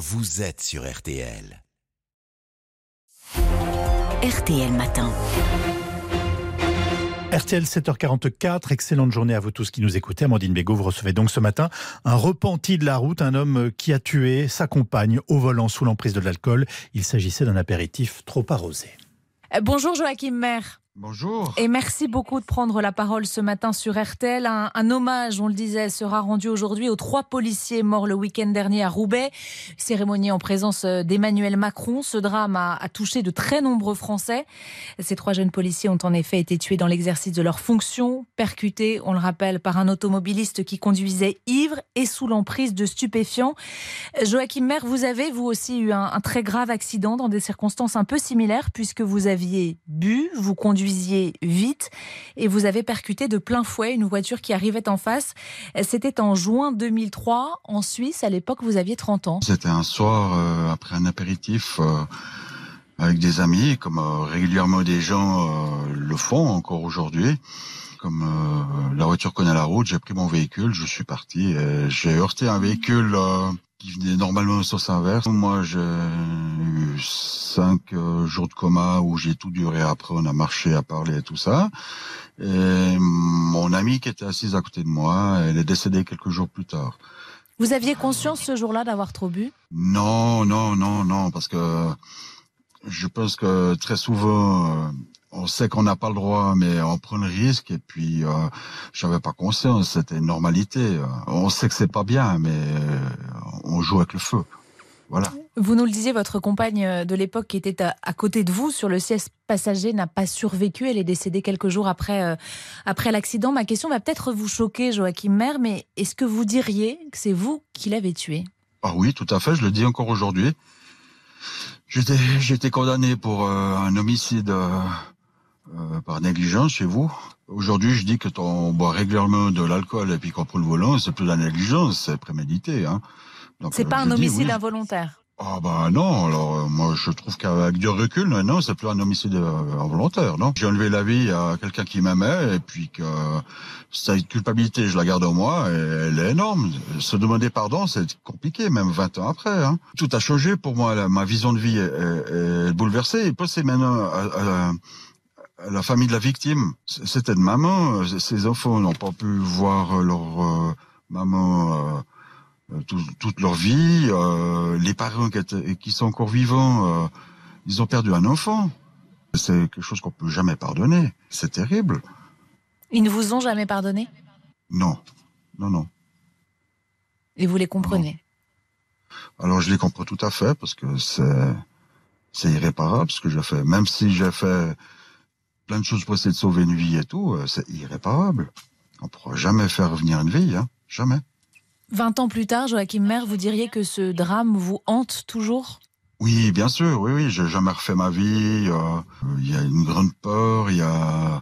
vous êtes sur RTL. RTL Matin. RTL 7h44, excellente journée à vous tous qui nous écoutez. Amandine Bégaud, vous recevez donc ce matin un repenti de la route, un homme qui a tué sa compagne au volant sous l'emprise de l'alcool. Il s'agissait d'un apéritif trop arrosé. Euh, bonjour Joachim Maire. Bonjour. Et merci beaucoup de prendre la parole ce matin sur RTL. Un, hommage, on le disait, sera rendu aujourd'hui aux trois policiers morts le week-end dernier à Roubaix. Cérémonie en présence euh, d'Emmanuel Macron. Ce drame a, touché de très nombreux Français. Ces trois jeunes policiers ont en effet été tués dans l'exercice de leurs fonctions, percutés, on le rappelle, par un automobiliste qui conduisait ivre et sous l'emprise de stupéfiants. Joachim Maire, vous avez vous aussi eu un, très grave accident dans des circonstances un peu similaires puisque vous aviez bu, vous conduisiez vite et vous avez percuté de plein fouet une voiture qui arrivait en face. C'était en juin 2003 en Suisse. À l'époque, vous aviez 30 ans. C'était un soir euh, après un apéritif. Euh, avec des amis, comme euh, régulièrement des gens le font encore aujourd'hui. Comme la voiture connaît la route, j'ai pris mon véhicule, je suis parti. J'ai heurté un véhicule qui venait normalement au sens inverse. Moi, j'ai eu cinq euh, jours de coma où j'ai tout duré. Après, on a marché, à parler et tout ça. Et mon amie qui était assise à côté de moi, elle est décédée quelques jours plus tard. Vous aviez conscience ce jour-là d'avoir trop bu? Non, non, non, non, parce que je pense que très souvent, euh, on sait qu'on n'a pas le droit, mais on prend le risque. Et puis, euh, j'avais pas conscience, c'était une normalité. On sait que c'est pas bien, mais euh, on joue avec le feu. Voilà. Vous nous le disiez, votre compagne de l'époque qui était à, côté de vous sur le siège passager n'a pas survécu. Elle est décédée quelques jours après, euh, après l'accident. Ma question va peut-être vous choquer, Joachim Mer, mais est-ce que vous diriez que c'est vous qui l'avez tué? Ah oui, tout à fait. Je le dis encore aujourd'hui. J'ai été condamné pour un homicide euh, par négligence chez vous. Aujourd'hui, je dis que on boit régulièrement de l'alcool et puis qu'on prend le volant, c'est plus de la négligence, c'est prémédité. Hein. C'est pas un homicide involontaire. Ah bah non, alors euh, moi je trouve qu'avec du recul, non, c'est plus un homicide euh, involontaire, non. J'ai enlevé la vie à quelqu'un qui m'aimait et puis que cette culpabilité, je la garde en moi et elle est énorme. Se demander pardon, c'est compliqué, même 20 ans après. Hein. Tout a changé pour moi, ma vision de vie est, est bouleversée et maintenant à, la famille de la victime, c'était de maman. Ces enfants n'ont pas pu voir leur euh, maman euh, toute leur vie. Euh, les parents qui, sont encore vivants, ils ont perdu un enfant. C'est quelque chose qu'on peut jamais pardonner. C'est terrible. Ils ne vous ont jamais pardonné? Non, non, non. Et vous les comprenez? Alors je les comprends tout à fait parce que c'est c'est irréparable ce que j'ai fait. Même si j'ai fait plein de choses pour essayer de sauver une vie et tout, euh, c'est irréparable. On ne pourra jamais faire revenir une vie, hein jamais. 20 ans plus tard, Joachim Mer, vous diriez que ce drame vous hante toujours? Oui, bien sûr, oui, oui, j'ai jamais refait ma vie. Euh, il y a une grande peur, il y a,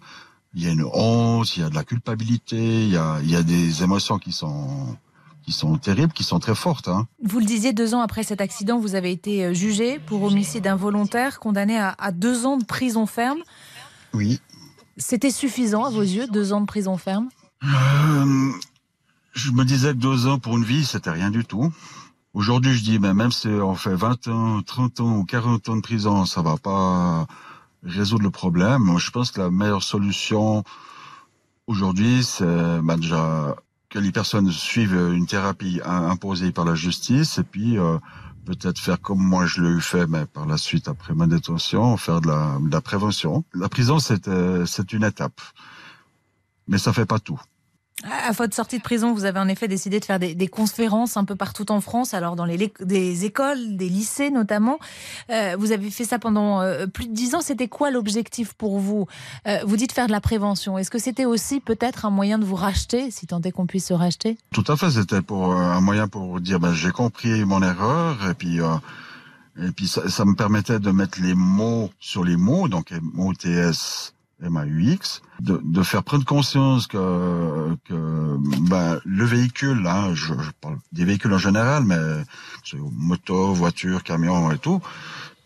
y a une honte, il y a de la culpabilité, il y a, y a des émotions qui sont qui sont terribles, qui sont très fortes. Hein. Vous le disiez, deux ans après cet accident, vous avez été jugé pour homicide involontaire, condamné à, à deux ans de prison ferme. Oui. C'était suffisant à vos yeux, deux ans de prison ferme? Euh, Je me disais que deux ans pour une vie, c'était rien du tout. Aujourd'hui, je dis, ben, même si on fait 20 ans, 30 ans ou 40 ans de prison, ça va pas résoudre le problème. Je pense que la meilleure solution aujourd'hui, c'est ben, déjà que les personnes suivent une thérapie imposée par la justice et puis euh, peut-être faire comme moi je l'ai eu fait, mais par la suite, après ma détention, faire de la, prévention. La prison, c'est euh, une étape, mais ça fait pas tout. À votre sortie de prison, vous avez en effet décidé de faire des, conférences un peu partout en France, alors dans les des écoles, des lycées notamment. Euh, vous avez fait ça pendant euh, plus de dix ans. C'était quoi l'objectif pour vous? Euh, Vous dites faire de la prévention. Est-ce que c'était aussi peut-être un moyen de vous racheter, si tant est qu'on puisse se racheter? Tout à fait. C'était pour un moyen pour dire ben, j'ai compris mon erreur et puis. et puis ça, ça, me permettait de mettre les mots sur les mots, donc MOTS MAUX, de, de faire prendre conscience que, que ben, le véhicule, hein, je, je, parle des véhicules en général, mais moto, voiture, camion et tout,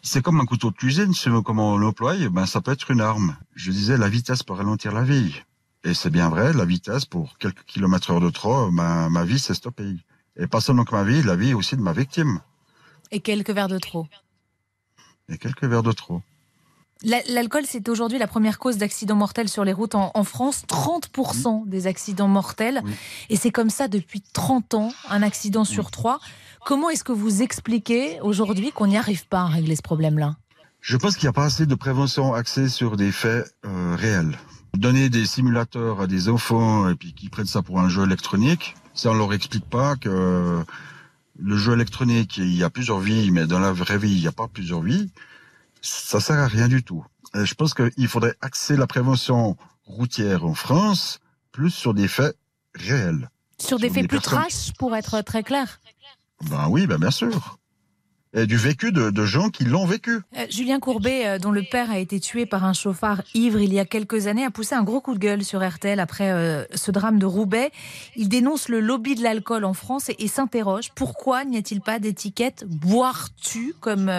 c'est comme un couteau de cuisine, si comment on l'emploie, ben ça peut être une arme. Je disais, la vitesse peut ralentir la vie. Et c'est bien vrai, la vitesse, pour quelques kilomètres heure de trop, ben, ma vie s'est stoppée. Et pas seulement que ma vie, la vie aussi de ma victime. Et quelques verres de trop. Et quelques verres de trop. L'alcool, c'est aujourd'hui la première cause d'accidents mortels sur les routes en, France. 30% des accidents mortels. Et c'est comme ça depuis 30 ans, un accident sur trois. Comment est-ce que vous expliquez aujourd'hui qu'on n'y arrive pas à régler ce problème-là? Je pense qu'il n'y a pas assez de prévention axée sur des faits euh, réels. Donner des simulateurs à des enfants et puis qui prennent ça pour un jeu électronique, ça on leur explique pas que le jeu électronique, il y a plusieurs vies, mais dans la vraie vie, il n'y a pas plusieurs vies. Ça sert à rien du tout. je pense qu'il faudrait axer la prévention routière en France plus sur des faits réels. Sur des faits plus trash, pour être très clair. Ben oui, ben bien sûr du vécu de, gens qui l'ont vécu. Euh, Julien Courbet, euh, dont le père a été tué par un chauffard ivre il y a quelques années, a poussé un gros coup de gueule sur RTL après euh, ce drame de Roubaix. Il dénonce le lobby de l'alcool en France et, s'interroge pourquoi n'y a-t-il pas d'étiquette boire-tu comme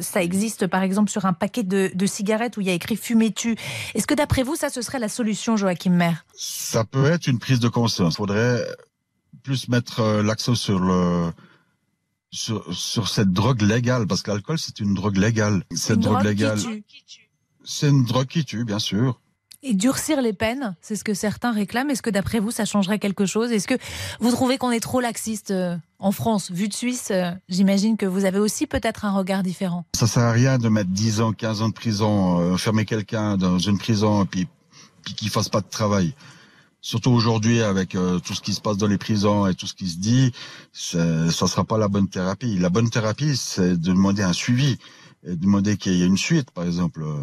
ça existe par exemple sur un paquet de, de cigarettes où il y a écrit fumer-tu. Est-ce que d'après vous, ça ce serait la solution, Joachim Maire? Ça peut être une prise de conscience. Il faudrait plus mettre l'accent sur le sur, cette drogue légale, parce que l'alcool c'est une drogue légale. Cette drogue, légale, c'est une drogue qui tue, bien sûr. Et durcir les peines, c'est ce que certains réclament. Est-ce que d'après vous, ça changerait quelque chose? Est-ce que vous trouvez qu'on est trop laxiste euh, en France Vu de Suisse, euh, j'imagine que vous avez aussi peut-être un regard différent. Ça sert à rien de mettre 10 ans, 15 ans de prison, euh, fermer quelqu'un dans une prison et puis, puis qu'il fasse pas de travail surtout aujourd'hui avec euh, tout ce qui se passe dans les prisons et tout ce qui se dit, ça sera pas la bonne thérapie. La bonne thérapie, c'est de demander un suivi et de demander qu'il y ait une suite, par exemple. Euh,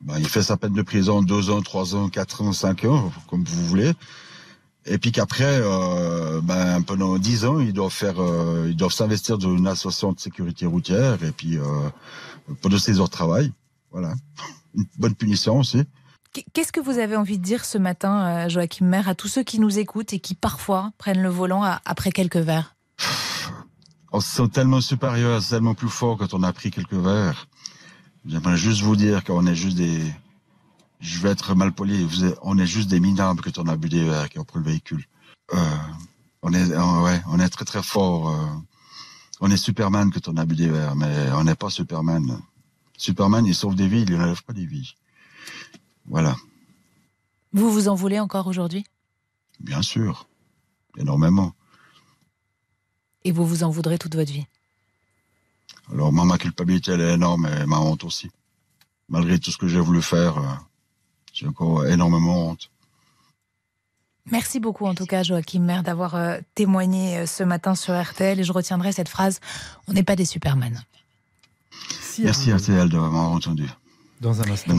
ben, il fait sa peine de prison deux ans, trois ans, quatre ans, cinq ans, comme vous voulez. Et puis qu'après, euh, ben, pendant dix ans, ils doivent faire, euh, ils doivent s'investir dans une association de sécurité routière et puis euh, pendant ses heures de travail. Voilà, une bonne punition aussi. Qu'est-ce que vous avez envie de dire ce matin, euh, Joachim Maire, à tous ceux qui nous écoutent et qui parfois prennent le volant après quelques verres? On se sent tellement supérieur, tellement plus fort quand on a pris quelques verres. J'aimerais juste vous dire qu'on est juste des... Je vais être mal poli, on est juste des minables quand on a bu des verres, qui ont pris le véhicule. Euh, on est, ouais, on est très très fort. Euh, on est Superman quand on a bu des verres, mais on n'est pas Superman. Superman, il sauve des vies, il n'enlève pas des vies. Voilà. Vous vous en voulez encore aujourd'hui? Bien sûr, énormément. Et vous vous en voudrez toute votre vie? Alors moi, ma culpabilité, elle est énorme, et ma honte aussi. Malgré tout ce que j'ai voulu faire, euh, j'ai encore énormément honte. Merci beaucoup en tout cas Joachim Maire d'avoir euh, témoigné euh, ce matin sur RTL et je retiendrai cette phrase, on n'est pas des Superman. Merci RTL de m'avoir entendu. Dans un instant.